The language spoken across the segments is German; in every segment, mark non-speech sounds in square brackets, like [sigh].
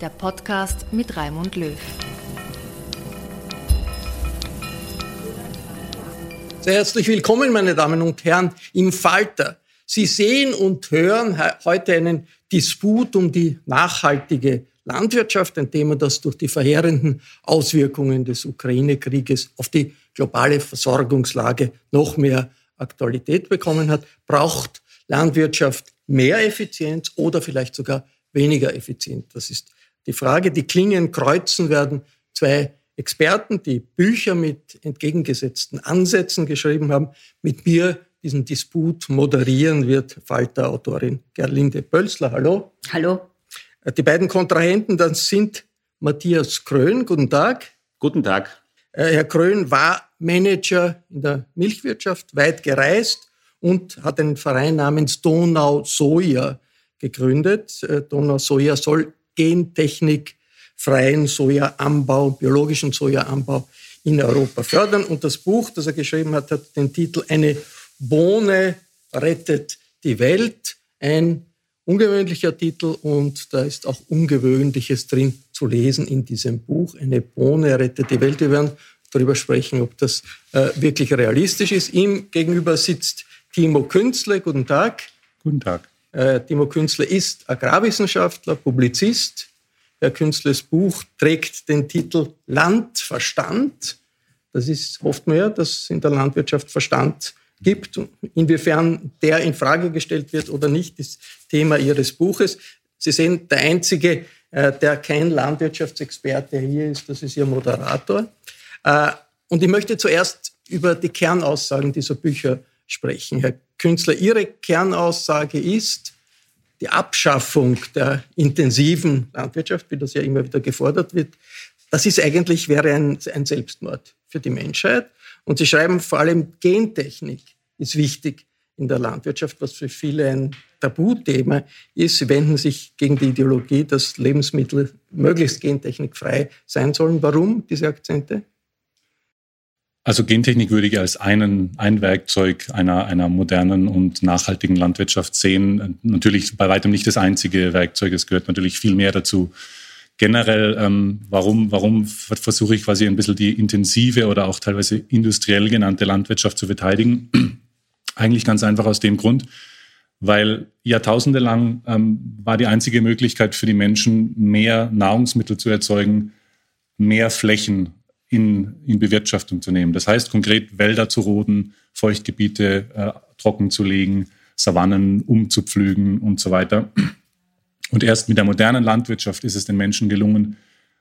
der Podcast mit Raimund Löw. Sehr herzlich willkommen, meine Damen und Herren, im Falter. Sie sehen und hören heute einen Disput um die nachhaltige Landwirtschaft, ein Thema, das durch die verheerenden Auswirkungen des Ukraine-Krieges auf die globale Versorgungslage noch mehr Aktualität bekommen hat. Braucht Landwirtschaft mehr Effizienz oder vielleicht sogar weniger effizient? Das ist die Frage. Die Klingen kreuzen werden zwei Experten, die Bücher mit entgegengesetzten Ansätzen geschrieben haben. Mit mir diesen Disput moderieren wird Falter-Autorin Gerlinde Pölzler. Hallo. Hallo. Die beiden Kontrahenten dann sind Matthias Krön. Guten Tag. Guten Tag. Äh, Herr Krön war Manager in der Milchwirtschaft, weit gereist und hat einen Verein namens Donau Soja gegründet. Äh, Donau Soja soll Gentechnik, freien Sojaanbau, biologischen Sojaanbau in Europa fördern. Und das Buch, das er geschrieben hat, hat den Titel Eine Bohne rettet die Welt. Ein ungewöhnlicher Titel und da ist auch Ungewöhnliches drin zu lesen in diesem Buch. Eine Bohne rettet die Welt. Wir werden darüber sprechen, ob das äh, wirklich realistisch ist. Ihm gegenüber sitzt Timo Künzle. Guten Tag. Guten Tag. Äh, Timo Künzle ist Agrarwissenschaftler, Publizist. Herr Künzles Buch trägt den Titel Landverstand. Das ist, hofft man ja, dass in der Landwirtschaft Verstand gibt. Inwiefern der in Frage gestellt wird oder nicht, ist Thema Ihres Buches. Sie sehen, der einzige, äh, der kein Landwirtschaftsexperte hier ist, das ist Ihr Moderator. Äh, und ich möchte zuerst über die Kernaussagen dieser Bücher sprechen. Herr Künstler, Ihre Kernaussage ist, die Abschaffung der intensiven Landwirtschaft, wie das ja immer wieder gefordert wird, das ist eigentlich, wäre ein, ein Selbstmord für die Menschheit. Und Sie schreiben vor allem Gentechnik ist wichtig in der Landwirtschaft, was für viele ein Tabuthema ist. Sie wenden sich gegen die Ideologie, dass Lebensmittel möglichst gentechnikfrei sein sollen. Warum diese Akzente? Also Gentechnik würde ich als einen, ein Werkzeug einer, einer modernen und nachhaltigen Landwirtschaft sehen. Natürlich bei weitem nicht das einzige Werkzeug. Es gehört natürlich viel mehr dazu generell, ähm, warum, warum versuche ich quasi ein bisschen die intensive oder auch teilweise industriell genannte Landwirtschaft zu verteidigen? [clears throat] Eigentlich ganz einfach aus dem Grund, weil jahrtausende lang ähm, war die einzige Möglichkeit für die Menschen, mehr Nahrungsmittel zu erzeugen, mehr Flächen in, in Bewirtschaftung zu nehmen. Das heißt konkret Wälder zu roden, Feuchtgebiete äh, trocken zu legen, Savannen umzupflügen und so weiter. Und erst mit der modernen Landwirtschaft ist es den Menschen gelungen,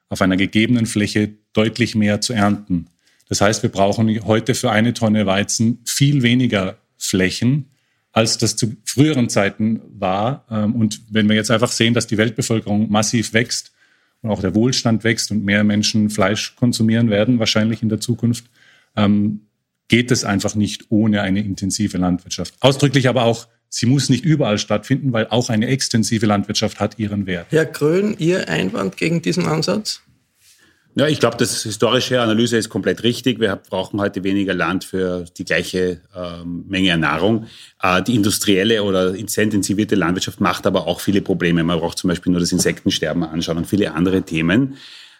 auf einer gegebenen Fläche deutlich mehr zu ernten. Das heißt, wir brauchen heute für eine Tonne Weizen viel weniger Flächen, als das zu früheren Zeiten war. Ähm, und wenn wir jetzt einfach sehen, dass die Weltbevölkerung massiv wächst und auch der Wohlstand wächst und mehr Menschen Fleisch konsumieren werden, wahrscheinlich in der Zukunft, ähm, geht es einfach nicht ohne eine intensive Landwirtschaft. Ausdrücklich aber auch, sie muss nicht überall stattfinden, weil auch eine extensive Landwirtschaft hat ihren Wert. Herr Grön, Ihr Einwand gegen diesen Ansatz? Ja, ich glaube, das historische Analyse ist komplett richtig. Wir brauchen heute weniger Land für die gleiche ähm, Menge an Nahrung. Äh, die industrielle oder intensivierte Landwirtschaft macht aber auch viele Probleme. Man braucht zum Beispiel nur das Insektensterben anschauen und viele andere Themen.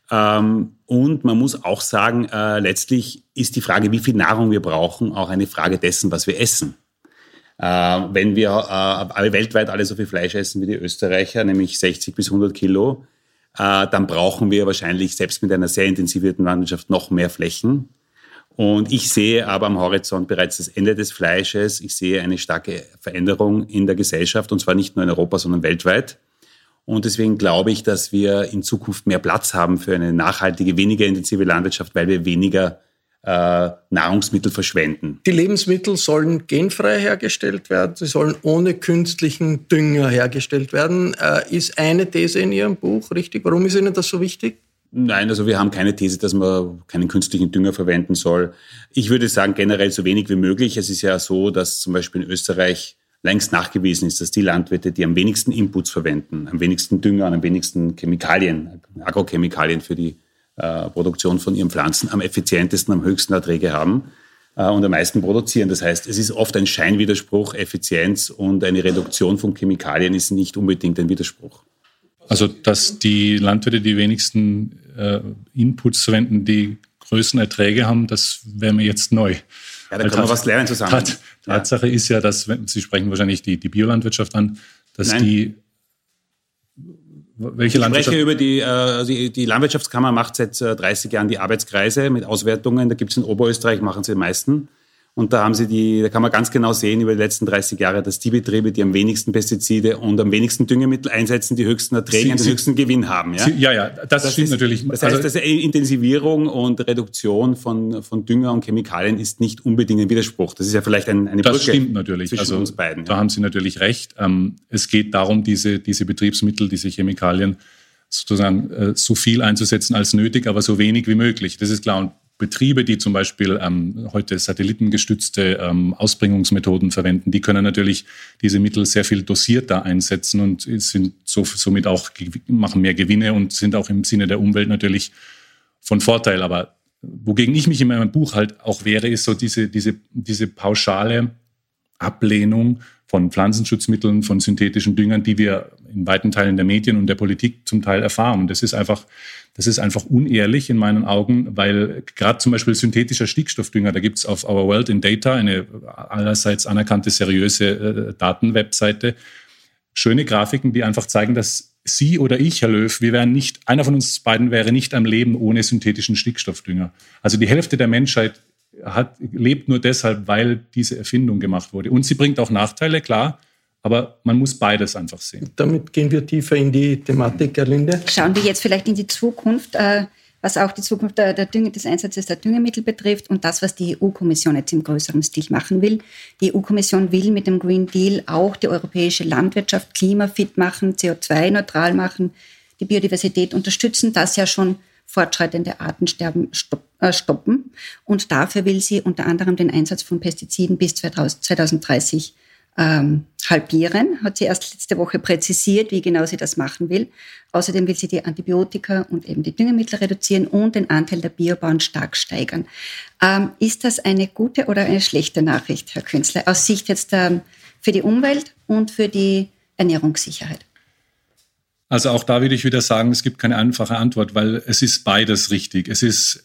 Ähm, und man muss auch sagen, äh, letztlich ist die Frage, wie viel Nahrung wir brauchen, auch eine Frage dessen, was wir essen. Äh, wenn wir äh, weltweit alle so viel Fleisch essen wie die Österreicher, nämlich 60 bis 100 Kilo, äh, dann brauchen wir wahrscheinlich selbst mit einer sehr intensivierten Landwirtschaft noch mehr Flächen. Und ich sehe aber am Horizont bereits das Ende des Fleisches. Ich sehe eine starke Veränderung in der Gesellschaft, und zwar nicht nur in Europa, sondern weltweit. Und deswegen glaube ich, dass wir in Zukunft mehr Platz haben für eine nachhaltige, weniger intensive Landwirtschaft, weil wir weniger äh, Nahrungsmittel verschwenden. Die Lebensmittel sollen genfrei hergestellt werden, sie sollen ohne künstlichen Dünger hergestellt werden. Äh, ist eine These in Ihrem Buch richtig? Warum ist Ihnen das so wichtig? Nein, also wir haben keine These, dass man keinen künstlichen Dünger verwenden soll. Ich würde sagen, generell so wenig wie möglich. Es ist ja so, dass zum Beispiel in Österreich längst nachgewiesen ist, dass die Landwirte, die am wenigsten Inputs verwenden, am wenigsten Dünger, am wenigsten Chemikalien, Agrochemikalien für die äh, Produktion von ihren Pflanzen am effizientesten, am höchsten Erträge haben äh, und am meisten produzieren. Das heißt, es ist oft ein Scheinwiderspruch. Effizienz und eine Reduktion von Chemikalien ist nicht unbedingt ein Widerspruch. Also, dass die Landwirte die wenigsten äh, Inputs verwenden, die größten Erträge haben, das wäre mir jetzt neu. Ja, da kann man was lernen zusammen. Tat, Tatsache ja. ist ja, dass, Sie sprechen wahrscheinlich die, die Biolandwirtschaft an, dass Nein. die welche ich spreche über die, also die Landwirtschaftskammer macht seit 30 äh, Jahren die Arbeitskreise mit Auswertungen. Da gibt es in Oberösterreich, machen sie die meisten. Und da haben sie die, da kann man ganz genau sehen über die letzten 30 Jahre, dass die Betriebe, die am wenigsten Pestizide und am wenigsten Düngemittel einsetzen, die höchsten Erträge sie, und den sie, höchsten Gewinn haben. Ja, sie, ja, ja, das, das stimmt ist, natürlich. Das heißt, also, dass Intensivierung und Reduktion von, von Dünger und Chemikalien ist nicht unbedingt ein Widerspruch. Das ist ja vielleicht ein, eine das Brücke stimmt natürlich. zwischen also, uns beiden. Ja. Da haben Sie natürlich recht. Ähm, es geht darum, diese, diese Betriebsmittel, diese Chemikalien sozusagen äh, so viel einzusetzen als nötig, aber so wenig wie möglich. Das ist klar. Und Betriebe, die zum Beispiel ähm, heute satellitengestützte ähm, Ausbringungsmethoden verwenden, die können natürlich diese Mittel sehr viel dosierter einsetzen und sind so, somit auch machen mehr Gewinne und sind auch im Sinne der Umwelt natürlich von Vorteil. Aber wogegen ich mich in meinem Buch halt auch wehre, ist so diese, diese, diese pauschale Ablehnung von Pflanzenschutzmitteln, von synthetischen Düngern, die wir in weiten Teilen der Medien und der Politik zum Teil erfahren. Und das ist einfach, das ist einfach unehrlich in meinen Augen, weil gerade zum Beispiel synthetischer Stickstoffdünger, da gibt es auf Our World in Data eine allerseits anerkannte seriöse äh, Datenwebseite, schöne Grafiken, die einfach zeigen, dass Sie oder ich, Herr Löw, wir wären nicht, einer von uns beiden wäre nicht am Leben ohne synthetischen Stickstoffdünger. Also die Hälfte der Menschheit hat, lebt nur deshalb, weil diese Erfindung gemacht wurde. Und sie bringt auch Nachteile, klar, aber man muss beides einfach sehen. Damit gehen wir tiefer in die Thematik, Herr Linde. Schauen wir jetzt vielleicht in die Zukunft, äh, was auch die Zukunft der, der Dünge, des Einsatzes der Düngemittel betrifft und das, was die EU-Kommission jetzt im größeren Stil machen will. Die EU-Kommission will mit dem Green Deal auch die europäische Landwirtschaft klimafit machen, CO2-neutral machen, die Biodiversität unterstützen, das ja schon fortschreitende Artensterben äh, stoppen. Und dafür will sie unter anderem den Einsatz von Pestiziden bis 2030 ähm, halbieren, hat sie erst letzte Woche präzisiert, wie genau sie das machen will. Außerdem will sie die Antibiotika und eben die Düngemittel reduzieren und den Anteil der Biobauern stark steigern. Ähm, ist das eine gute oder eine schlechte Nachricht, Herr Künzler, aus Sicht jetzt ähm, für die Umwelt und für die Ernährungssicherheit? Also auch da würde ich wieder sagen, es gibt keine einfache Antwort, weil es ist beides richtig. Es ist,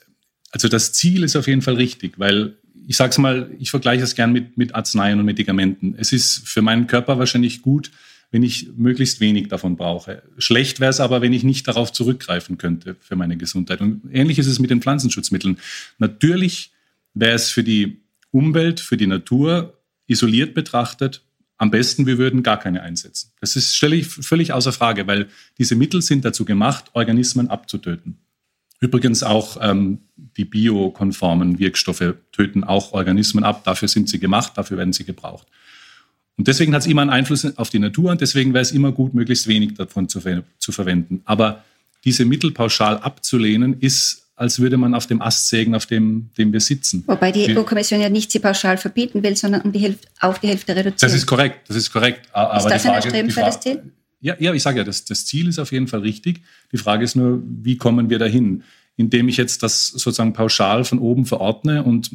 also das Ziel ist auf jeden Fall richtig, weil ich sage es mal, ich vergleiche es gern mit, mit Arzneien und Medikamenten. Es ist für meinen Körper wahrscheinlich gut, wenn ich möglichst wenig davon brauche. Schlecht wäre es aber, wenn ich nicht darauf zurückgreifen könnte für meine Gesundheit. Und ähnlich ist es mit den Pflanzenschutzmitteln. Natürlich wäre es für die Umwelt, für die Natur isoliert betrachtet am besten, wir würden gar keine einsetzen. Das ist, stelle ich völlig außer Frage, weil diese Mittel sind dazu gemacht, Organismen abzutöten. Übrigens auch ähm, die biokonformen Wirkstoffe töten auch Organismen ab. Dafür sind sie gemacht, dafür werden sie gebraucht. Und deswegen hat es immer einen Einfluss auf die Natur und deswegen wäre es immer gut, möglichst wenig davon zu, ver zu verwenden. Aber diese Mittel pauschal abzulehnen, ist, als würde man auf dem Ast sägen, auf dem, dem wir sitzen. Wobei die EU-Kommission ja nicht sie pauschal verbieten will, sondern um die Hälfte, auf die Hälfte reduzieren. Das ist korrekt, das ist korrekt. Aber ist das Frage, ein erstrebenswertes Ziel? Ja, ja, ich sage ja, das, das Ziel ist auf jeden Fall richtig. Die Frage ist nur, wie kommen wir dahin? Indem ich jetzt das sozusagen pauschal von oben verordne und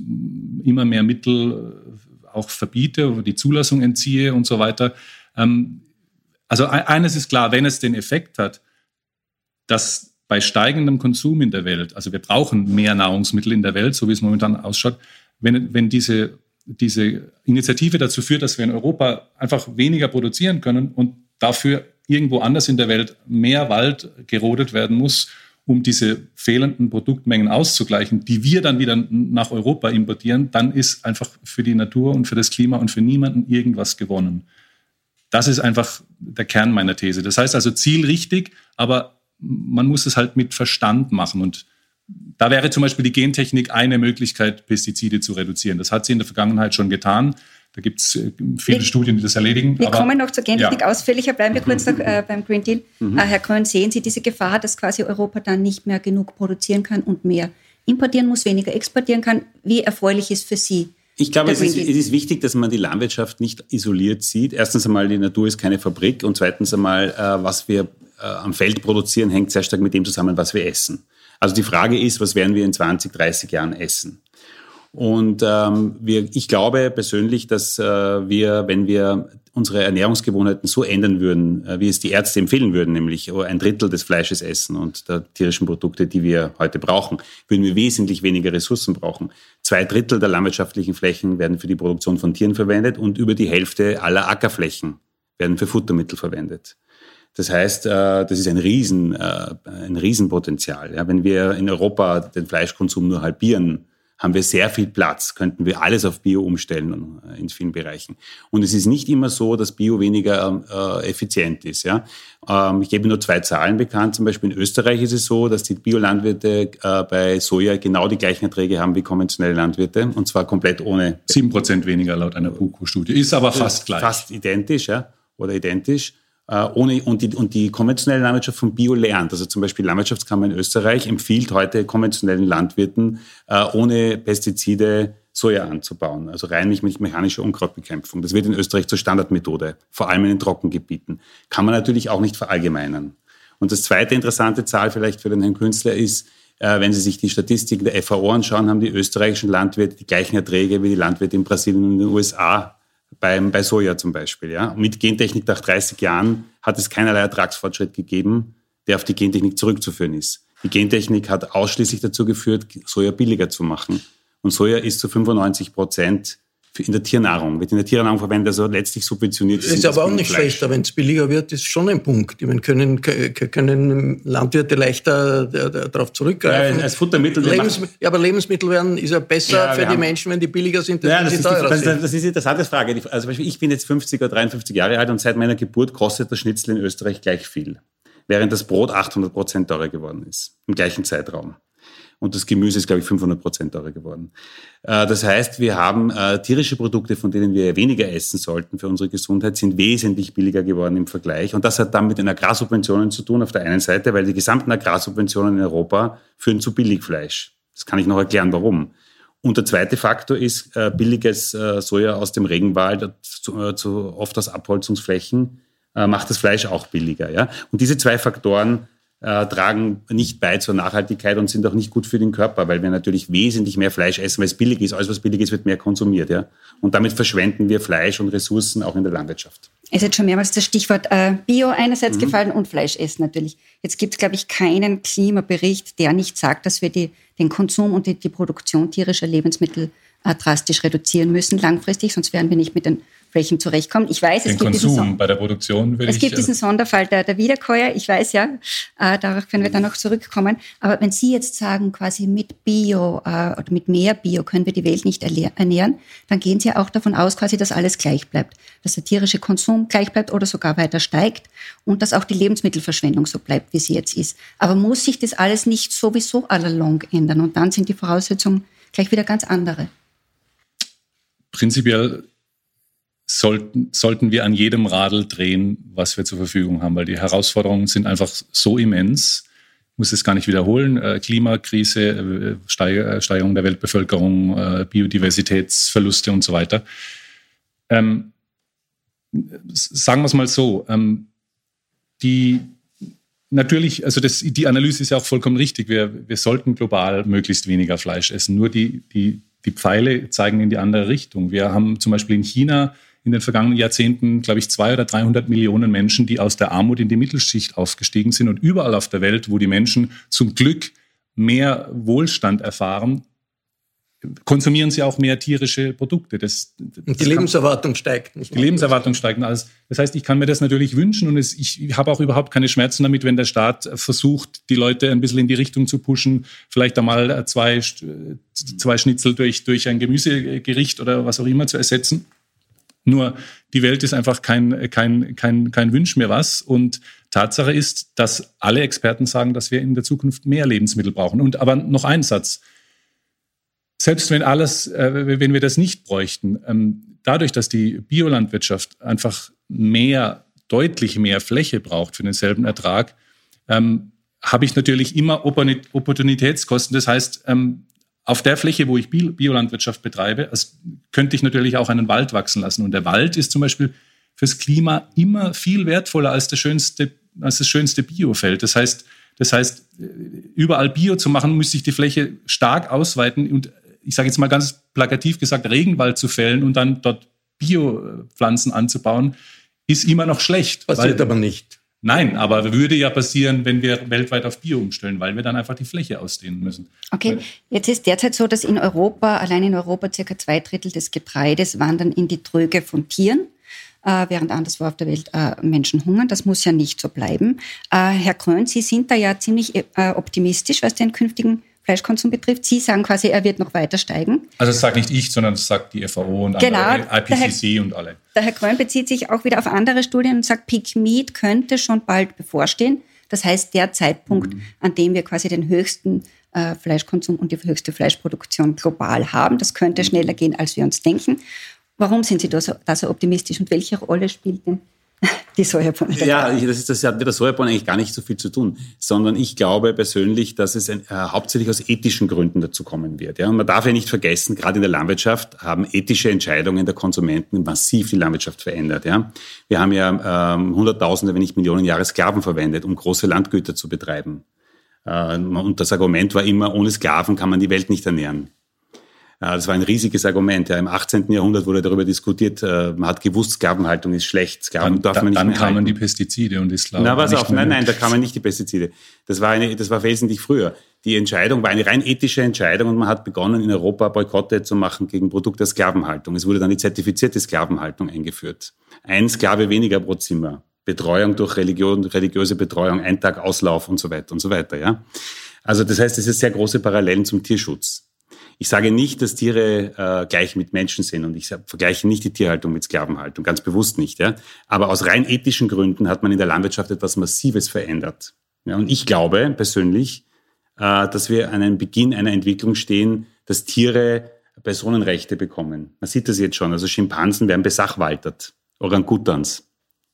immer mehr Mittel auch verbiete, die Zulassung entziehe und so weiter. Ähm, also eines ist klar, wenn es den Effekt hat, dass bei steigendem Konsum in der Welt, also wir brauchen mehr Nahrungsmittel in der Welt, so wie es momentan ausschaut, wenn, wenn diese, diese Initiative dazu führt, dass wir in Europa einfach weniger produzieren können und dafür irgendwo anders in der Welt mehr Wald gerodet werden muss, um diese fehlenden Produktmengen auszugleichen, die wir dann wieder nach Europa importieren, dann ist einfach für die Natur und für das Klima und für niemanden irgendwas gewonnen. Das ist einfach der Kern meiner These. Das heißt also zielrichtig, aber man muss es halt mit Verstand machen. Und da wäre zum Beispiel die Gentechnik eine Möglichkeit, Pestizide zu reduzieren. Das hat sie in der Vergangenheit schon getan. Da gibt es äh, viele wir, Studien, die das erledigen. Wir aber, kommen noch zur Gentechnik ja. ausführlicher. Bleiben wir kurz noch äh, beim Green Deal. Mhm. Äh, Herr Grön, sehen Sie diese Gefahr, dass quasi Europa dann nicht mehr genug produzieren kann und mehr importieren muss, weniger exportieren kann? Wie erfreulich ist für Sie ich glaube, es ist, es ist, wichtig, dass man die Landwirtschaft nicht isoliert sieht. Erstens einmal, die Natur ist keine Fabrik und zweitens einmal, äh, was wir äh, am Feld produzieren, hängt sehr stark mit dem zusammen, was wir essen. Also die Frage ist, was werden wir in 20, 30 Jahren essen? Und ähm, wir, ich glaube persönlich, dass äh, wir, wenn wir unsere Ernährungsgewohnheiten so ändern würden, äh, wie es die Ärzte empfehlen würden, nämlich ein Drittel des Fleisches essen und der tierischen Produkte, die wir heute brauchen, würden wir wesentlich weniger Ressourcen brauchen. Zwei Drittel der landwirtschaftlichen Flächen werden für die Produktion von Tieren verwendet und über die Hälfte aller Ackerflächen werden für Futtermittel verwendet. Das heißt, äh, das ist ein, Riesen, äh, ein Riesenpotenzial. Wenn wir in Europa den Fleischkonsum nur halbieren, haben wir sehr viel Platz, könnten wir alles auf Bio umstellen äh, in vielen Bereichen. Und es ist nicht immer so, dass Bio weniger äh, effizient ist. Ja? Ähm, ich gebe nur zwei Zahlen bekannt. Zum Beispiel in Österreich ist es so, dass die Biolandwirte äh, bei Soja genau die gleichen Erträge haben wie konventionelle Landwirte und zwar komplett ohne. Sieben Prozent weniger laut einer BUKO-Studie. Ist aber fast gleich. Fast identisch, ja, oder identisch. Äh, ohne, und, die, und die konventionelle Landwirtschaft von Bio lernt. Also zum Beispiel Landwirtschaftskammer in Österreich empfiehlt heute konventionellen Landwirten, äh, ohne Pestizide Soja anzubauen, also rein mit mechanischer Unkrautbekämpfung. Das wird in Österreich zur Standardmethode, vor allem in den Trockengebieten. Kann man natürlich auch nicht verallgemeinern. Und das zweite interessante Zahl vielleicht für den Herrn Künstler ist, äh, wenn Sie sich die Statistiken der FAO anschauen, haben die österreichischen Landwirte die gleichen Erträge wie die Landwirte in Brasilien und in den USA beim, bei Soja zum Beispiel. Ja. mit Gentechnik nach 30 Jahren hat es keinerlei Ertragsfortschritt gegeben, der auf die Gentechnik zurückzuführen ist. Die Gentechnik hat ausschließlich dazu geführt, Soja billiger zu machen. Und Soja ist zu 95 Prozent in der Tiernahrung, wird in der Tiernahrung verwendet, also letztlich subventioniert. Das ist aber auch nicht schlechter, wenn es billiger wird, ist schon ein Punkt. Ich meine, können, können Landwirte leichter darauf zurückgreifen. Ja, als Futtermittel. Lebensmittel, ja, aber Lebensmittel werden, ist ja besser ja, für die Menschen, wenn die billiger sind, als ja, das, ist teurer die, sind. Das ist eine interessante Frage. Also ich bin jetzt 50 oder 53 Jahre alt und seit meiner Geburt kostet das Schnitzel in Österreich gleich viel. Während das Brot 800 Prozent teurer geworden ist. Im gleichen Zeitraum und das Gemüse ist, glaube ich, 500 Prozent teurer geworden. Äh, das heißt, wir haben äh, tierische Produkte, von denen wir weniger essen sollten für unsere Gesundheit, sind wesentlich billiger geworden im Vergleich. Und das hat dann mit den Agrarsubventionen zu tun auf der einen Seite, weil die gesamten Agrarsubventionen in Europa führen zu Billigfleisch. Das kann ich noch erklären, warum. Und der zweite Faktor ist äh, billiges Soja aus dem Regenwald, oft aus Abholzungsflächen, macht das Fleisch auch billiger. Und diese zwei Faktoren äh, tragen nicht bei zur Nachhaltigkeit und sind auch nicht gut für den Körper, weil wir natürlich wesentlich mehr Fleisch essen, weil es billig ist. Alles, was billig ist, wird mehr konsumiert. Ja? Und damit verschwenden wir Fleisch und Ressourcen auch in der Landwirtschaft. Es ist jetzt schon mehrmals das Stichwort äh, Bio einerseits mhm. gefallen und Fleischessen natürlich. Jetzt gibt es, glaube ich, keinen Klimabericht, der nicht sagt, dass wir die, den Konsum und die, die Produktion tierischer Lebensmittel äh, drastisch reduzieren müssen langfristig, sonst wären wir nicht mit den welchen zurechtkommt. Ich weiß, Den es gibt Konsum diesen, bei der Produktion würde es ich, gibt äh, diesen Sonderfall der, der Wiederkäuer, ich weiß ja, äh, darauf können wir dann noch zurückkommen. Aber wenn Sie jetzt sagen, quasi mit Bio äh, oder mit mehr Bio können wir die Welt nicht ernähren, dann gehen Sie auch davon aus, quasi, dass alles gleich bleibt. Dass der tierische Konsum gleich bleibt oder sogar weiter steigt und dass auch die Lebensmittelverschwendung so bleibt, wie sie jetzt ist. Aber muss sich das alles nicht sowieso allalong ändern und dann sind die Voraussetzungen gleich wieder ganz andere? prinzipiell sollten, sollten wir an jedem Radl drehen, was wir zur Verfügung haben, weil die Herausforderungen sind einfach so immens. Ich muss es gar nicht wiederholen. Äh, Klimakrise, äh, Steiger, Steigerung der Weltbevölkerung, äh, Biodiversitätsverluste und so weiter. Ähm, sagen wir es mal so, ähm, die natürlich, also das, die Analyse ist ja auch vollkommen richtig. Wir, wir sollten global möglichst weniger Fleisch essen. Nur die, die, die Pfeile zeigen in die andere Richtung. Wir haben zum Beispiel in China in den vergangenen Jahrzehnten, glaube ich, zwei oder 300 Millionen Menschen, die aus der Armut in die Mittelschicht aufgestiegen sind. Und überall auf der Welt, wo die Menschen zum Glück mehr Wohlstand erfahren, konsumieren sie auch mehr tierische Produkte. Das, das und die Lebenserwartung steigt. Die Lebenserwartung steigt. Also das heißt, ich kann mir das natürlich wünschen und es, ich habe auch überhaupt keine Schmerzen damit, wenn der Staat versucht, die Leute ein bisschen in die Richtung zu pushen, vielleicht einmal zwei, zwei Schnitzel durch, durch ein Gemüsegericht oder was auch immer zu ersetzen. Nur die Welt ist einfach kein, kein, kein, kein Wünsch mehr was. Und Tatsache ist, dass alle Experten sagen, dass wir in der Zukunft mehr Lebensmittel brauchen. Und aber noch ein Satz. Selbst wenn alles, äh, wenn wir das nicht bräuchten, ähm, dadurch, dass die Biolandwirtschaft einfach mehr, deutlich mehr Fläche braucht für denselben Ertrag, ähm, habe ich natürlich immer Opportunitätskosten. Das heißt, ähm, auf der Fläche, wo ich Biolandwirtschaft betreibe, also könnte ich natürlich auch einen Wald wachsen lassen. Und der Wald ist zum Beispiel fürs Klima immer viel wertvoller als das schönste, als das schönste Biofeld. Das heißt, das heißt, überall Bio zu machen, müsste ich die Fläche stark ausweiten und ich sage jetzt mal ganz plakativ gesagt, Regenwald zu fällen und dann dort Biopflanzen anzubauen, ist immer noch schlecht. Passiert aber nicht. Nein, aber würde ja passieren, wenn wir weltweit auf Bio umstellen, weil wir dann einfach die Fläche ausdehnen müssen. Okay, jetzt ist derzeit so, dass in Europa, allein in Europa, circa zwei Drittel des Getreides wandern in die Tröge von Tieren, äh, während anderswo auf der Welt äh, Menschen hungern. Das muss ja nicht so bleiben. Äh, Herr Krön, Sie sind da ja ziemlich optimistisch, was den künftigen Fleischkonsum betrifft. Sie sagen quasi, er wird noch weiter steigen. Also das sagt nicht ich, sondern das sagt die FAO und genau, andere, IPCC Herr, und alle. Der Herr Grön bezieht sich auch wieder auf andere Studien und sagt, Peak Meat könnte schon bald bevorstehen. Das heißt, der Zeitpunkt, mhm. an dem wir quasi den höchsten äh, Fleischkonsum und die höchste Fleischproduktion global haben, das könnte mhm. schneller gehen, als wir uns denken. Warum sind Sie da so, da so optimistisch und welche Rolle spielt denn die Sojabohne. Ja, das, ist, das hat mit der Sojabohne eigentlich gar nicht so viel zu tun, sondern ich glaube persönlich, dass es ein, äh, hauptsächlich aus ethischen Gründen dazu kommen wird. Ja? Und man darf ja nicht vergessen, gerade in der Landwirtschaft haben ethische Entscheidungen der Konsumenten massiv die Landwirtschaft verändert. Ja? Wir haben ja ähm, Hunderttausende, wenn nicht Millionen Jahre Sklaven verwendet, um große Landgüter zu betreiben. Äh, und das Argument war immer, ohne Sklaven kann man die Welt nicht ernähren. Das war ein riesiges Argument. Ja, Im 18. Jahrhundert wurde darüber diskutiert, äh, man hat gewusst, Sklavenhaltung ist schlecht. Sklaven dann, darf man nicht Dann kamen halten. die Pestizide und die Sklaven. Na, pass auf, nein, nein, da kamen nicht die Pestizide. Das war, eine, das war wesentlich früher. Die Entscheidung war eine rein ethische Entscheidung und man hat begonnen, in Europa Boykotte zu machen gegen Produkte der Sklavenhaltung. Es wurde dann die zertifizierte Sklavenhaltung eingeführt. Ein Sklave weniger pro Zimmer. Betreuung durch Religion, religiöse Betreuung, ein Tag Auslauf und so weiter und so weiter, ja. Also das heißt, es ist sehr große Parallelen zum Tierschutz. Ich sage nicht, dass Tiere äh, gleich mit Menschen sind und ich vergleiche nicht die Tierhaltung mit Sklavenhaltung, ganz bewusst nicht. Ja? Aber aus rein ethischen Gründen hat man in der Landwirtschaft etwas Massives verändert. Ja? Und ich glaube persönlich, äh, dass wir an einem Beginn einer Entwicklung stehen, dass Tiere Personenrechte bekommen. Man sieht das jetzt schon. Also Schimpansen werden besachwaltert, Orangutans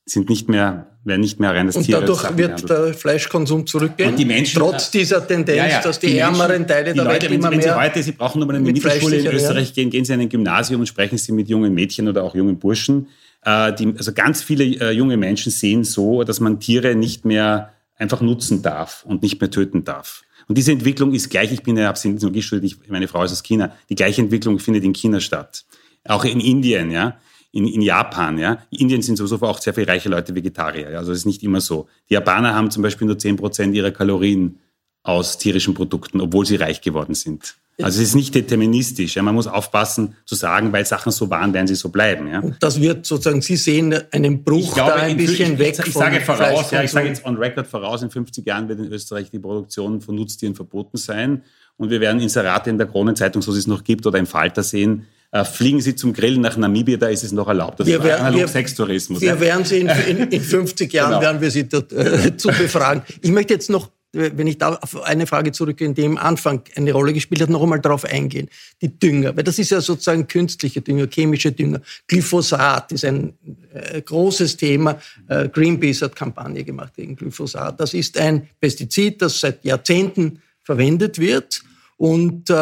sind nicht mehr, werden nicht mehr rein das Und Tier dadurch wird der Fleischkonsum zurückgehen. Und die Menschen, trotz dieser Tendenz, ja, ja, dass die, die ärmeren Teile die der Leute, Welt wenn immer sie, wenn mehr. Sie heute, Sie brauchen nur mal eine Mittelschule in Österreich gehen, gehen Sie in ein Gymnasium und sprechen Sie mit jungen Mädchen oder auch jungen Burschen. Äh, die, also ganz viele äh, junge Menschen sehen so, dass man Tiere nicht mehr einfach nutzen darf und nicht mehr töten darf. Und diese Entwicklung ist gleich, ich bin ja Technologie studiert, meine Frau ist aus China, die gleiche Entwicklung findet in China statt. Auch in Indien, ja in, in Japan, ja. In Indien sind sowieso auch sehr viele reiche Leute Vegetarier, ja. Also es ist nicht immer so. Die Japaner haben zum Beispiel nur zehn Prozent ihrer Kalorien aus tierischen Produkten, obwohl sie reich geworden sind. Also es ist nicht deterministisch. Ja. Man muss aufpassen zu sagen, weil Sachen so waren, werden sie so bleiben. Ja. Und das wird sozusagen, Sie sehen einen Bruch glaube, da ein bisschen ich, weg. Ich, ich sage voraus, ja, ich sage jetzt on record voraus, in 50 Jahren wird in Österreich die Produktion von Nutztieren verboten sein. Und wir werden Inserate in der Kronenzeitung, so es noch gibt, oder im Falter sehen, fliegen Sie zum Grillen nach Namibia, da ist es noch erlaubt. Das wir ist wir, Sextourismus. Wir ja. werden Sie in, in, in [laughs] 50 Jahren genau. werden wir Sie dort, äh, [laughs] zu befragen. Ich möchte jetzt noch wenn ich da auf eine Frage zurückgehe, die im Anfang eine Rolle gespielt hat, noch einmal darauf eingehen. Die Dünger, weil das ist ja sozusagen künstliche Dünger, chemische Dünger. Glyphosat ist ein äh, großes Thema. Äh, Greenpeace hat Kampagne gemacht gegen Glyphosat. Das ist ein Pestizid, das seit Jahrzehnten verwendet wird und äh,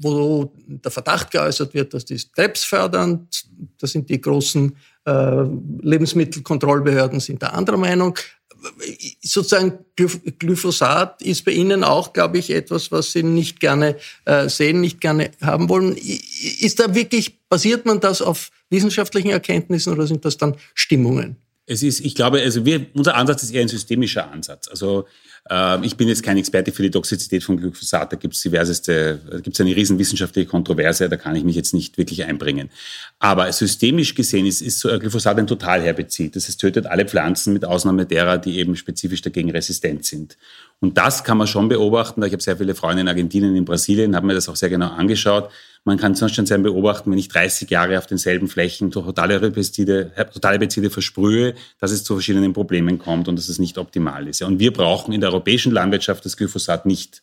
wo der Verdacht geäußert wird, dass das krebsfördernd, das sind die großen äh, Lebensmittelkontrollbehörden, sind da anderer Meinung. Sozusagen Glyphosat ist bei Ihnen auch, glaube ich, etwas, was Sie nicht gerne äh, sehen, nicht gerne haben wollen. Ist da wirklich, basiert man das auf wissenschaftlichen Erkenntnissen oder sind das dann Stimmungen? Es ist, ich glaube, also wir, unser Ansatz ist eher ein systemischer Ansatz. Also ich bin jetzt kein Experte für die Toxizität von Glyphosat. Da gibt es diverseste, da gibt es eine riesen wissenschaftliche Kontroverse. Da kann ich mich jetzt nicht wirklich einbringen. Aber systemisch gesehen ist, ist Glyphosat ein Totalherbizid. Das heißt, tötet alle Pflanzen mit Ausnahme derer, die eben spezifisch dagegen resistent sind. Und das kann man schon beobachten. Ich habe sehr viele Freunde in Argentinien, in Brasilien, habe mir das auch sehr genau angeschaut. Man kann sonst schon sehr beobachten, wenn ich 30 Jahre auf denselben Flächen totale Herbizide, totale Herbizide versprühe, dass es zu verschiedenen Problemen kommt und dass es nicht optimal ist. Und wir brauchen in der europäischen Landwirtschaft das Glyphosat nicht.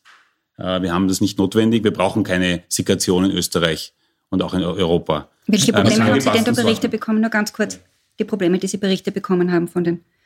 Äh, wir haben das nicht notwendig. Wir brauchen keine Sikation in Österreich und auch in Europa. Welche Probleme ähm, haben Sie denn da Berichte bekommen? Nur ganz kurz. Die Probleme, die Sie Berichte bekommen haben von den äh,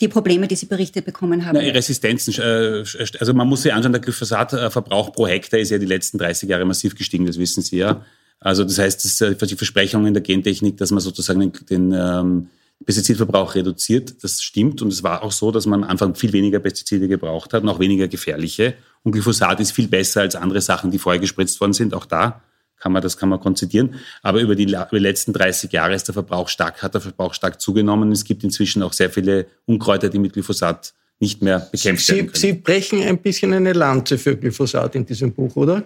die Probleme, die Sie berichtet bekommen haben? Na, Resistenzen, äh, also man muss sich anschauen, der Glyphosatverbrauch pro Hektar ist ja die letzten 30 Jahre massiv gestiegen, das wissen Sie ja. Also das heißt, das die Versprechungen der Gentechnik, dass man sozusagen den, den ähm, Pestizidverbrauch reduziert, das stimmt. Und es war auch so, dass man am Anfang viel weniger Pestizide gebraucht hat und auch weniger gefährliche. Und Glyphosat ist viel besser als andere Sachen, die vorher gespritzt worden sind, auch da kann man, das kann man konzidieren. Aber über die, über die letzten 30 Jahre ist der Verbrauch stark, hat der Verbrauch stark zugenommen. Es gibt inzwischen auch sehr viele Unkräuter, die mit Glyphosat nicht mehr bekämpft Sie, werden können. Sie brechen ein bisschen eine Lanze für Glyphosat in diesem Buch, oder?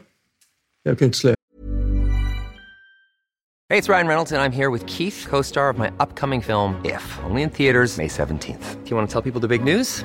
Herr Künstler. Hey, it's Ryan Reynolds and I'm here with Keith, co-star of my upcoming film If, only in theaters May 17th. Do you want to tell people the big news?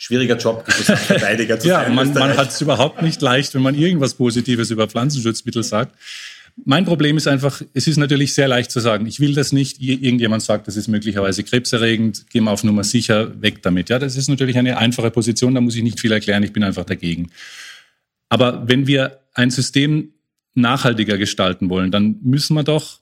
Schwieriger Job, Verteidiger zu sein. [laughs] ja, man, man hat es überhaupt nicht leicht, wenn man irgendwas Positives über Pflanzenschutzmittel sagt. Mein Problem ist einfach, es ist natürlich sehr leicht zu sagen, ich will das nicht. Irgendjemand sagt, das ist möglicherweise krebserregend, gehen wir auf Nummer sicher, weg damit. Ja, das ist natürlich eine einfache Position, da muss ich nicht viel erklären, ich bin einfach dagegen. Aber wenn wir ein System nachhaltiger gestalten wollen, dann müssen wir doch,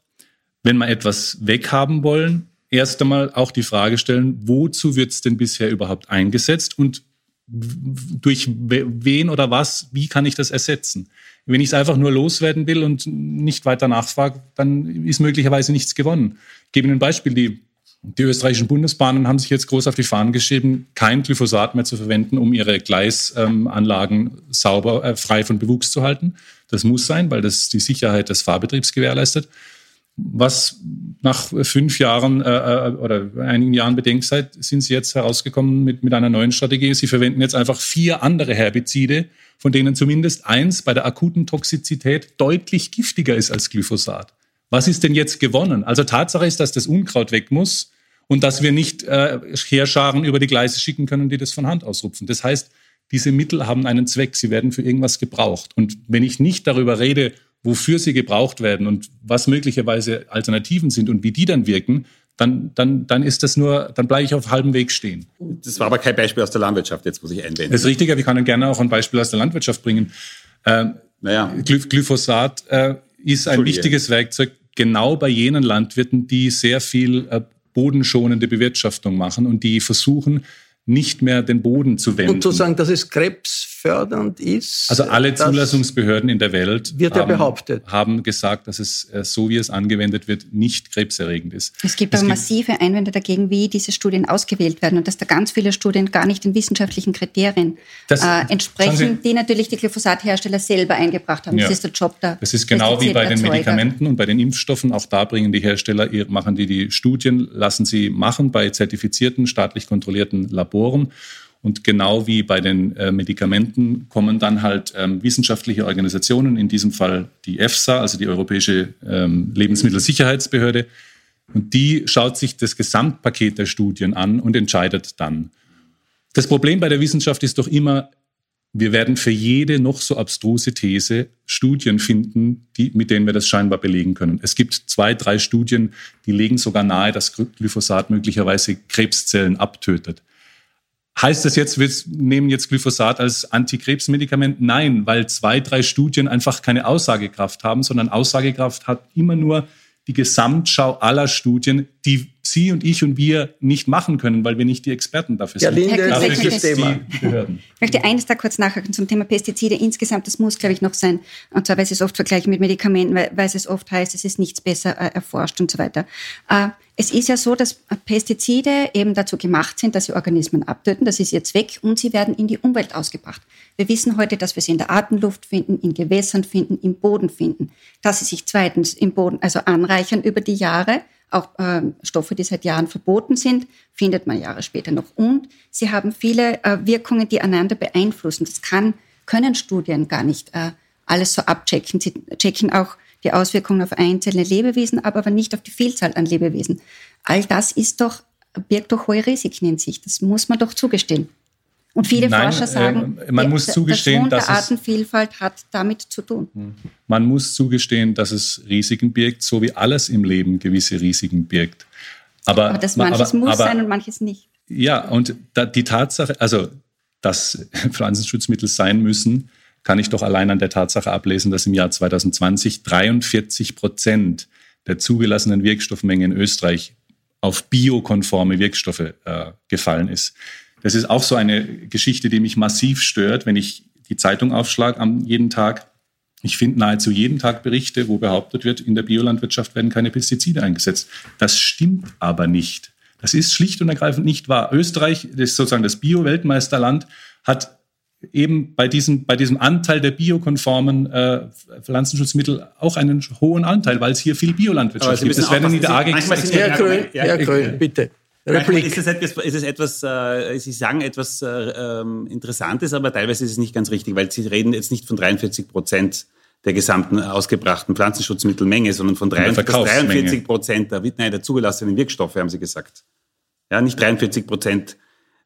wenn wir etwas weghaben wollen, erst einmal auch die Frage stellen, wozu wird es denn bisher überhaupt eingesetzt und durch wen oder was, wie kann ich das ersetzen? Wenn ich es einfach nur loswerden will und nicht weiter nachfrage, dann ist möglicherweise nichts gewonnen. Ich gebe Ihnen ein Beispiel. Die, die österreichischen Bundesbahnen haben sich jetzt groß auf die Fahnen geschrieben, kein Glyphosat mehr zu verwenden, um ihre Gleisanlagen ähm, sauber, äh, frei von Bewuchs zu halten. Das muss sein, weil das die Sicherheit des Fahrbetriebs gewährleistet was nach fünf Jahren äh, äh, oder einigen Jahren Bedenkzeit sind sie jetzt herausgekommen mit, mit einer neuen Strategie. Sie verwenden jetzt einfach vier andere Herbizide, von denen zumindest eins bei der akuten Toxizität deutlich giftiger ist als Glyphosat. Was ist denn jetzt gewonnen? Also Tatsache ist, dass das Unkraut weg muss und dass wir nicht äh, Heerscharen über die Gleise schicken können, die das von Hand ausrupfen. Das heißt, diese Mittel haben einen Zweck, sie werden für irgendwas gebraucht. Und wenn ich nicht darüber rede, wofür sie gebraucht werden und was möglicherweise Alternativen sind und wie die dann wirken, dann, dann, dann ist das nur, dann bleibe ich auf halbem Weg stehen. Das war aber kein Beispiel aus der Landwirtschaft, jetzt muss ich einwenden. Das ist richtig, aber ich kann gerne auch ein Beispiel aus der Landwirtschaft bringen. Ähm, naja. Glyphosat äh, ist ein wichtiges Werkzeug genau bei jenen Landwirten, die sehr viel äh, bodenschonende Bewirtschaftung machen und die versuchen, nicht mehr den Boden zu wenden. Und zu sagen, dass es krebsfördernd ist. Also alle Zulassungsbehörden in der Welt wird haben, ja behauptet. haben gesagt, dass es äh, so wie es angewendet wird, nicht krebserregend ist. Es gibt aber massive Einwände dagegen, wie diese Studien ausgewählt werden und dass da ganz viele Studien gar nicht den wissenschaftlichen Kriterien Das- äh, entsprechen, Sie- die natürlich die Glyphosathersteller selber eingebracht haben. Ja. Das ist der Job der Das ist genau wie bei den. Medikamenten und bei den Impfstoffen. Auch da bringen die Hersteller, ihr- machen die die Studien, lassen sie machen bei zertifizierten, staatlich kontrollierten Laboren. Und genau wie bei den äh, Medikamenten kommen dann halt ähm, wissenschaftliche Organisationen, in diesem Fall die EFSA, also die Europäische ähm, Lebensmittelsicherheitsbehörde, und die schaut sich das Gesamtpaket der Studien an und entscheidet dann. Das Problem bei der Wissenschaft ist doch immer, wir werden für jede noch so abstruse These Studien finden, die, mit denen wir das scheinbar belegen können. Es gibt zwei, drei Studien, die legen sogar nahe, dass Glyphosat möglicherweise Krebszellen abtötet. Heißt das jetzt, wir nehmen jetzt Glyphosat als Antikrebsmedikament? Nein, weil zwei, drei Studien einfach keine Aussagekraft haben, sondern Aussagekraft hat immer nur die Gesamtschau aller Studien, die Sie und ich und wir nicht machen können, weil wir nicht die Experten dafür Ja, sind. Linde, Herr Dafür Kurz, gibt es welches Thema? Ich möchte eines da kurz nachhaken zum Thema Pestizide. Insgesamt, das muss, glaube ich, noch sein. Und zwar, weil Sie es oft vergleichen mit Medikamenten, weil, weil es oft heißt, es ist nichts besser äh, erforscht und so weiter. Äh, es ist ja so, dass Pestizide eben dazu gemacht sind, dass sie Organismen abtöten. Das ist ihr Zweck und sie werden in die Umwelt ausgebracht. Wir wissen heute, dass wir sie in der Atemluft finden, in Gewässern finden, im Boden finden. Dass sie sich zweitens im Boden also anreichern über die Jahre. Auch ähm, Stoffe, die seit Jahren verboten sind, findet man Jahre später noch. Und sie haben viele äh, Wirkungen, die einander beeinflussen. Das kann, können Studien gar nicht äh, alles so abchecken. Sie checken auch die Auswirkungen auf einzelne Lebewesen, aber, aber nicht auf die Vielzahl an Lebewesen. All das ist doch, birgt doch hohe Risiken in sich. Das muss man doch zugestehen. Und viele Nein, Forscher sagen, äh, man die- muss zugestehen, dass es- Hm. Artenvielfalt hat damit zu tun. Man muss zugestehen, dass es Risiken birgt, so wie alles im Leben gewisse Risiken birgt. Aber, Aber das ma- manches aber- muss aber, sein und manches nicht. Ja, und da, die Tatsache, also dass [laughs] Pflanzenschutzmittel sein müssen, kann ich doch allein an der Tatsache ablesen, dass im Jahr 2020 43 Prozent der zugelassenen Wirkstoffmenge in Österreich auf biokonforme Wirkstoffe äh, gefallen ist. Das ist auch so eine Geschichte, die mich massiv stört, wenn ich die Zeitung aufschlage am jeden Tag. Ich finde nahezu jeden Tag Berichte, wo behauptet wird, in der Biolandwirtschaft werden keine Pestizide eingesetzt. Das stimmt aber nicht. Das ist schlicht und ergreifend nicht wahr. Österreich, das ist sozusagen das Bio-Weltmeisterland, hat eben bei diesem, bei diesem Anteil der biokonformen äh, Pflanzenschutzmittel auch einen hohen Anteil, weil es hier viel Sie gibt. Das werden in der AG Herr Kröll, Ja, Herr. Kröll, bitte. Manchmal Replik. ist es etwas, ist es etwas äh, Sie sagen etwas äh, ähm, Interessantes, aber teilweise ist es nicht ganz richtig, weil Sie reden jetzt nicht von 43 Prozent der gesamten ausgebrachten Pflanzenschutzmittelmenge, sondern von der 43, Verkaufsmenge. 43 Prozent der, nein, der zugelassenen Wirkstoffe, haben Sie gesagt. Ja, nicht 43 Prozent.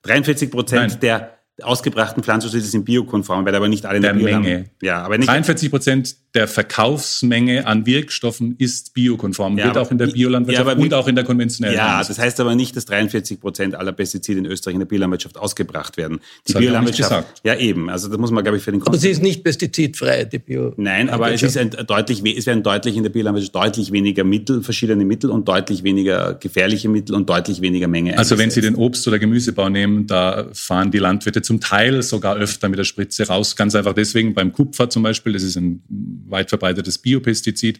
43 Prozent der ausgebrachten Pflanzenschutzmittel sind biokonform, weil aber nicht alle in Der Menge. Ja, aber nicht 43 Prozent der Verkaufsmenge an Wirkstoffen ist biokonform, Ja, wird auch in der Biowlandwirtschaft ja, und auch in der konventionellen. Ja, das heißt aber nicht, dass 43 Prozent aller Pestizide in Österreich in der Biolandwirtschaft ausgebracht werden. Die Das habe ich auch nicht Biolandwirtschaft, gesagt. ja eben, also das muss man, glaube ich, für den Aber sie ist nicht pestizidfrei, die Bio. Nein, aber es ist ein deutlich, es werden deutlich in der Biolandwirtschaft deutlich weniger Mittel, verschiedene Mittel und deutlich weniger gefährliche Mittel und deutlich weniger Menge. Also wenn Sie den Obst- oder Gemüsebau nehmen, da fahren die Landwirte zum Teil sogar öfter mit der Spritze raus. Ganz einfach deswegen beim Kupfer zum Beispiel, das ist ein weit verbreitetes Biopestizid.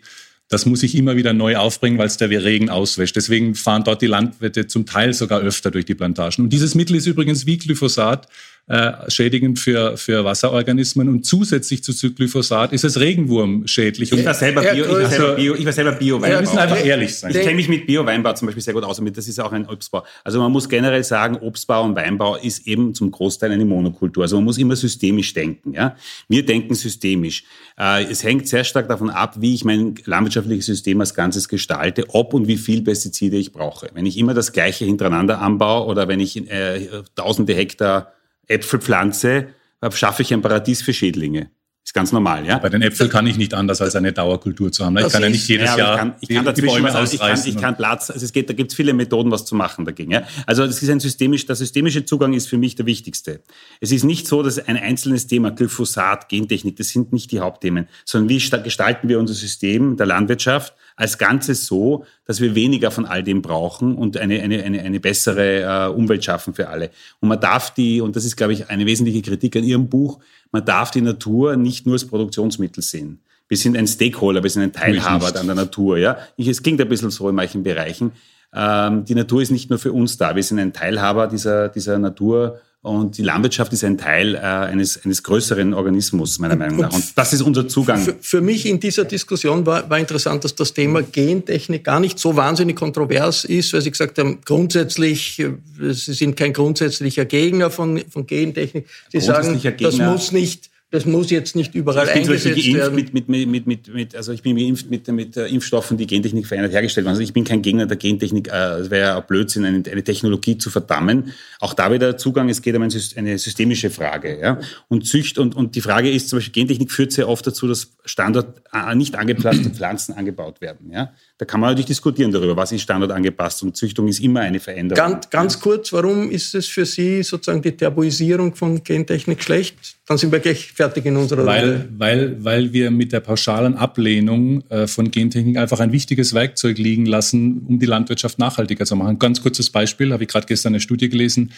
Das muss ich immer wieder neu aufbringen, weil es der Regen auswäscht. Deswegen fahren dort die Landwirte zum Teil sogar öfter durch die Plantagen. Und dieses Mittel ist übrigens wie Glyphosat äh, schädigend für, für Wasserorganismen. Und zusätzlich zu Glyphosat ist es Regenwurm-schädlich. ich war selber Herr Bio, ich war selber Bio, ich war selber Bio. Wir müssen einfach ehrlich sein. Ich kenne mich mit Bio-Weinbau zum Beispiel sehr gut aus und das ist auch ein Obstbau. Also man muss generell sagen, Obstbau und Weinbau ist eben zum Großteil eine Monokultur. Also man muss immer systemisch denken. Ja? Wir denken systemisch. Äh, es hängt sehr stark davon ab, wie ich mein landwirtschaftliches System als Ganzes gestalte, ob und wie viel Pestizide ich brauche. Wenn ich immer das Gleiche hintereinander anbaue oder wenn ich äh, tausende Hektar Äpfel pflanze, äh, schaffe ich ein Paradies für Schädlinge. Ist ganz normal, ja? Bei den Äpfeln kann ich nicht anders als eine Dauerkultur zu haben. Ich Das kann ja nicht jedes Ja, Jahr ich kann, ich die, kann die Bäume was, ich kann, ausreißen. ich kann Platz, also es geht, da gibt es viele Methoden, was zu machen dagegen. Ja? Also das ist ein systemisch, der systemische Zugang ist für mich der wichtigste. Es ist nicht so, dass ein einzelnes Thema, Glyphosat, Gentechnik, das sind nicht die Hauptthemen, sondern wie sta- gestalten wir unser System der Landwirtschaft als Ganzes so, dass wir weniger von all dem brauchen und eine, eine, eine, eine bessere äh, Umwelt schaffen für alle. Und man darf die, und das ist, glaube ich, eine wesentliche Kritik an Ihrem Buch, man darf die Natur nicht nur als Produktionsmittel sehen. Wir sind ein Stakeholder, wir sind ein Teilhaber an der Natur. Ja? Ich, es klingt ein bisschen so in manchen Bereichen. Ähm, die Natur ist nicht nur für uns da, wir sind ein Teilhaber dieser, dieser Natur und die Landwirtschaft ist ein Teil äh, eines, eines größeren Organismus, meiner Meinung nach. Und das ist unser Zugang. Für, für mich in dieser Diskussion war, war interessant, dass das Thema Gentechnik gar nicht so wahnsinnig kontrovers ist, weil Sie gesagt haben, grundsätzlich, äh, Sie sind kein grundsätzlicher Gegner von, von Gentechnik. Sie sagen, das muss nicht das muss jetzt nicht überall ich bin eingesetzt werden. Mit, mit, mit, mit, mit, also ich bin geimpft mit, mit äh, Impfstoffen, die Gentechnik verändert hergestellt werden. Also ich bin kein Gegner der Gentechnik. Äh, es wäre ja Blödsinn, eine, eine, Technologie zu verdammen. Auch da wieder Zugang, es geht um eine systemische Frage. Ja? Und Zücht und, und die Frage ist zum Beispiel, Gentechnik führt sehr oft dazu, dass Standort äh, nicht angepasste [clears throat] Pflanzen angebaut werden. Ja? Da kann man natürlich diskutieren darüber, was ist standardangepasst und Züchtung ist immer eine Veränderung. Ganz, ganz kurz, warum ist es für Sie sozusagen die Tabuisierung von Gentechnik schlecht? Dann sind wir gleich fertig in unserer weil, Runde. Weil, weil wir mit der pauschalen Ablehnung äh, von Gentechnik einfach ein wichtiges Werkzeug liegen lassen, um die Landwirtschaft nachhaltiger zu machen. Ganz kurzes Beispiel, habe ich gerade gestern eine Studie gelesen.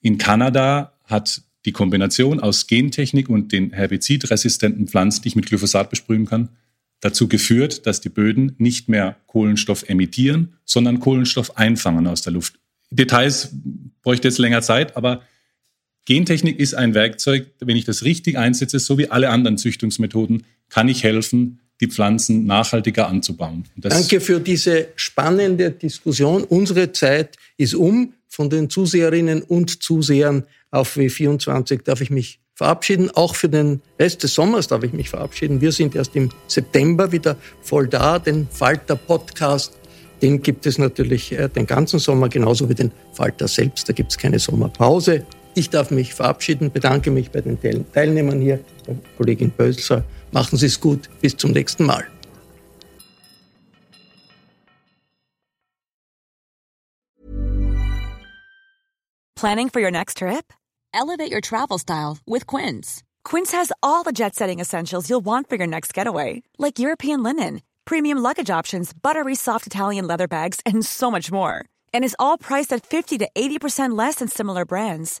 In Kanada hat die Kombination aus Gentechnik und den herbizidresistenten Pflanzen, die ich mit Glyphosat besprühen kann, dazu geführt, dass die Böden nicht mehr Kohlenstoff emittieren, sondern Kohlenstoff einfangen aus der Luft. Details bräuchte jetzt länger Zeit, aber Gentechnik ist ein Werkzeug, wenn ich das richtig einsetze, so wie alle anderen Züchtungsmethoden, kann ich helfen, die Pflanzen nachhaltiger anzubauen. Danke für diese spannende Diskussion. Unsere Zeit ist um. Von den Zuseherinnen und Zusehern auf W24 darf ich mich verabschieden. Auch für den Rest des Sommers darf ich mich verabschieden. Wir sind erst im September wieder voll da. Den Falter Podcast, den gibt es natürlich äh, den ganzen Sommer, genauso wie den Falter selbst. Da gibt es keine Sommerpause. Ich darf mich verabschieden, bedanke mich bei den Teilnehmern hier, der Kollegin Bösler. Machen Sie es gut. Bis zum nächsten Mal. Planning for your next trip? Elevate your travel style with Quince. Quince has all the jet setting essentials you'll want for your next getaway, like European linen, premium luggage options, buttery soft Italian leather bags, and so much more. And is all priced at 50 to 80% less than similar brands.